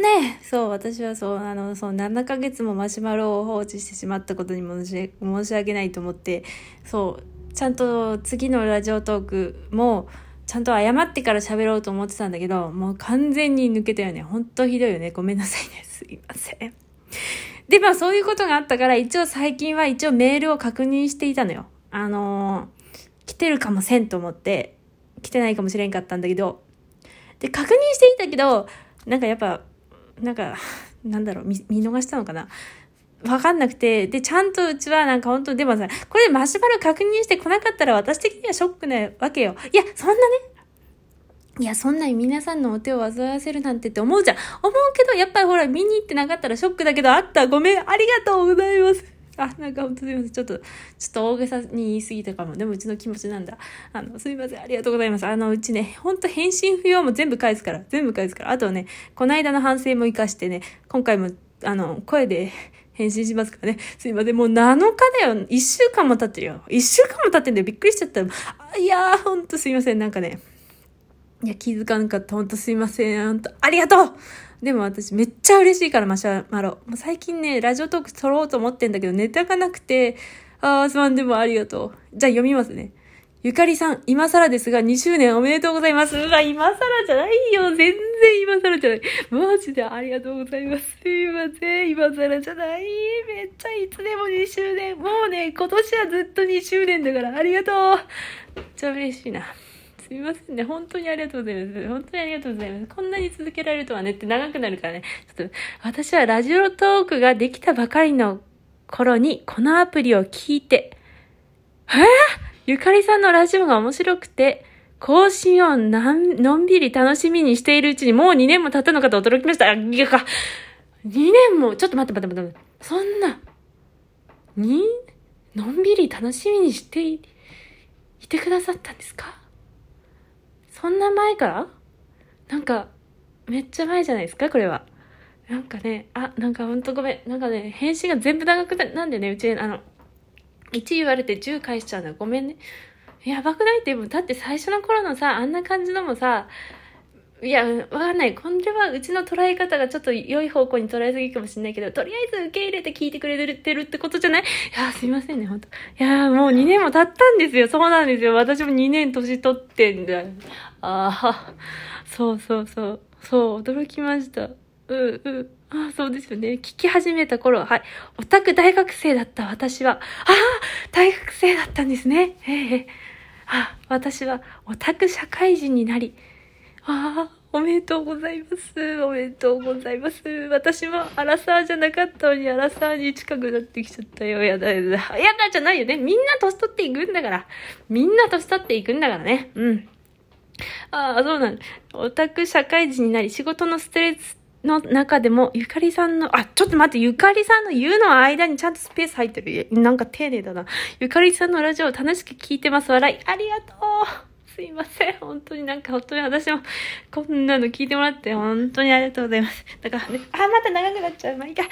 ね、そう、私はそう、あの、そう、7ヶ月もマシュマロを放置してしまったことに申し申し訳ないと思って、そう、ちゃんと次のラジオトークも、ちゃんと謝ってから喋ろうと思ってたんだけど、もう完全に抜けたよね。ほんとひどいよね。ごめんなさいね。すいません。で、まあそういうことがあったから、一応最近は一応メールを確認していたのよ。あのー、来てるかもせんと思って、来てないかもしれんかったんだけど、で、確認していたけど、なんかやっぱ、なんか、なんだろう、見見逃したのかな？わかんなくて、で、ちゃんとうちはなんか本当でもさ、これマシュマロ確認してこなかったら私的にはショックなわけよ。いや、そんなね、いや、そんなに皆さんのお手を煩わせるなんてって思うじゃん。思うけど、やっぱりほら、見に行ってなかったらショックだけど、あった。ごめん。ありがとうございます。あ、なんか本当すいません。ちょっと、ちょっと大げさに言い過ぎたかも。でもうちの気持ちなんだ。あの、すいません。ありがとうございます。あの、うちね、ほんと返信不要も全部返すから。全部返すから。あとね、この間の反省も活かしてね、今回も、あの、声で返信しますからね。すいません。もう7日だよ。1週間も経ってるよ。1週間も経ってんだよ。びっくりしちゃった。いやー、ほんとすいません。なんかね、いや、気づかなかった。ほんとすいません。ほんと、ありがとうでも私めっちゃ嬉しいから、マシュマロ。最近ね、ラジオトーク撮ろうと思ってんだけど、ネタがなくて、あー、すまんでもありがとう。じゃあ読みますね。ゆかりさん、今更ですが2周年おめでとうございます。うわ、今更じゃないよ。全然今更じゃない。マジでありがとうございます。すいません。今更じゃない。めっちゃいつでも2周年。もうね、今年はずっと2周年だからありがとう。めっちゃ嬉しいな。すみませんね。本当にありがとうございます。本当にありがとうございます。こんなに続けられるとはねって長くなるからね。ちょっと、私はラジオトークができたばかりの頃に、このアプリを聞いて、えー、ゆかりさんのラジオが面白くて、更新をなんのんびり楽しみにしているうちにもう2年も経ったのかと驚きました。あ、いやか。2年も、ちょっと待って待って待って。そんな、に、のんびり楽しみにしていてくださったんですか？そんな前から？なんか、めっちゃ前じゃないですか？これは。なんかね、あ、なんかほんとごめん。なんかね、返信が全部長くな、なんでね、うち、あの、1言われて10返しちゃうの？ごめんね。やばくない？っても、だって最初の頃のさ、あんな感じのもさ、いや、わかんない。これはうちの捉え方がちょっと良い方向に捉えすぎかもしれないけど、とりあえず受け入れて聞いてくれてるってことじゃない？いや、すいませんね、ほんと。いや、もう2年も経ったんですよ。そうなんですよ。私も2年年取ってんだ。ああ、そうそうそう。そう、驚きました。うんうん。ああ、そうですよね。聞き始めた頃、はい。オタク大学生だった私は、ああ、大学生だったんですね。ええあ、私はオタク社会人になり、ああ、おめでとうございます。おめでとうございます。私もアラサーじゃなかったのにアラサーに近くなってきちゃったよ。やだやだ。やだじゃないよね。みんな年取っていくんだから。みんな年取っていくんだからね。うん。ああ、そうなんオタク社会人になり、仕事のストレスの中でも、ゆかりさんの、あ、ちょっと待って、ゆかりさんの言うの間にちゃんとスペース入ってる。なんか丁寧だな。ゆかりさんのラジオを楽しく聞いてます。笑い。ありがとう。すいません。本当になんか本当に私もこんなの聞いてもらって本当にありがとうございます。だからね、あ、また長くなっちゃう。まあいいか。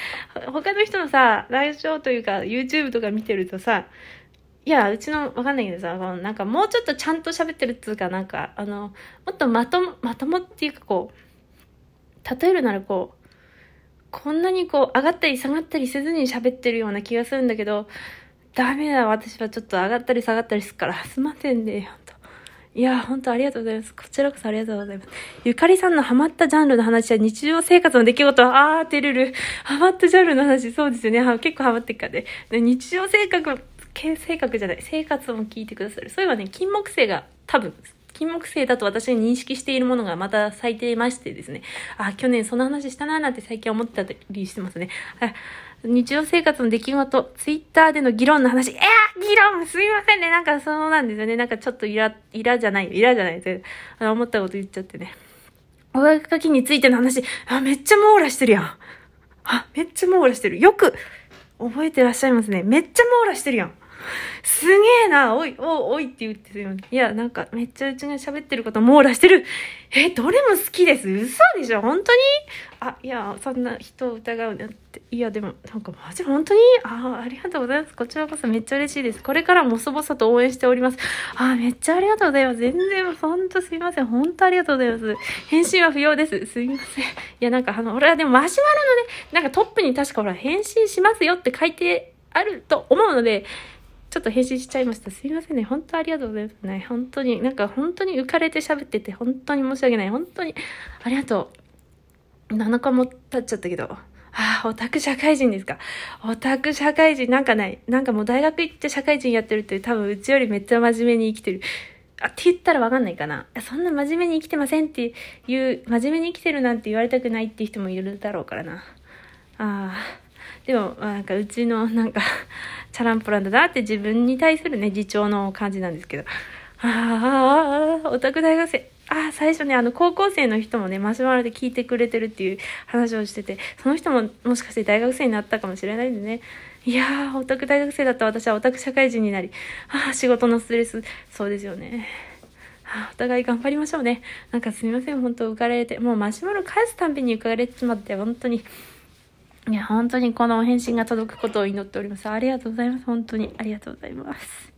他の人のさ、ラジオというか YouTube とか見てるとさ、いや、うちの、わかんないけどさ、なんかもうちょっとちゃんと喋ってるっつうか、なんか、あの、もっとまとも、まともっていうかこう、例えるならこう、こんなにこう、上がったり下がったりせずに喋ってるような気がするんだけど、ダメだ、私はちょっと上がったり下がったりするから、すませんね、ほんと。いや、本当ありがとうございます。こちらこそありがとうございます。ゆかりさんのハマったジャンルの話や日常生活の出来事は、あー、てるる。ハマったジャンルの話、そうですよね。結構ハマってっからね。で日常生活、性格じゃない、生活も聞いてくださる。そういえばね、金木犀が多分、金木犀だと私に認識しているものがまた咲いていましてですね。あ、去年その話したなーなんて最近思ったりしてますね。あ日常生活の出来事、ツイッターでの議論の話、えや議論すみませんね。なんかそうなんですよね。なんかちょっとイラ、イラじゃない、イラじゃないですあの、思ったこと言っちゃってね。お絵かきについての話、あ、めっちゃ網羅してるやん。あ、めっちゃ網羅してる。よく覚えてらっしゃいますね。めっちゃ網羅してるやん。すげえなおい、お、おいって言ってすよね。いや、なんか、めっちゃうちが喋ってること網羅してるえ、どれも好きです嘘でしょ本当に？あ、いや、そんな人を疑うなんて。いや、でも、なんか、マジ本当に？あ、あありがとうございます。こちらこそめっちゃ嬉しいです。これからも細々と応援しております。あ、めっちゃありがとうございます。全然、ほんとすいません。本当ありがとうございます。返信は不要です。すいません。いや、なんか、あの、俺はでもマシュマロのね、なんかトップに確かほら、返信しますよって書いてあると思うので、ちょっと返信しちゃいました。すいませんね。本当ありがとうございますね。本当に、なんか本当に浮かれて喋ってて、本当に申し訳ない。本当に、ありがとう。7日も経っちゃったけど。ああ、オタク社会人ですか。オタク社会人なんかない。なんかもう大学行って社会人やってるって多分うちよりめっちゃ真面目に生きてる。あ、って言ったらわかんないかな。そんな真面目に生きてませんっていう、真面目に生きてるなんて言われたくないっていう人もいるだろうからな。ああ。でも、なんかうちの なんかチャランポランだなって自分に対するね、自重の感じなんですけど。ああ、オタク大学生。ああ、最初ね、あの、高校生の人もね、マシュマロで聞いてくれてるっていう話をしてて、その人ももしかして大学生になったかもしれないんでね。いやー、オタク大学生だった私はオタク社会人になり、ああ、仕事のストレス、そうですよね。お互い頑張りましょうね。なんかすみません、本当浮かれて、もうマシュマロ返すたんびに浮かれてしまって、本当に。いや、本当にこの返信が届くことを祈っております。ありがとうございます。本当にありがとうございます。